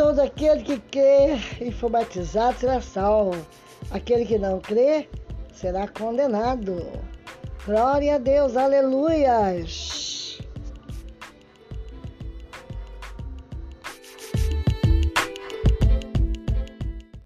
todo aquele que crê e for batizado será salvo. Aquele que não crê será condenado. Glória a Deus, aleluias.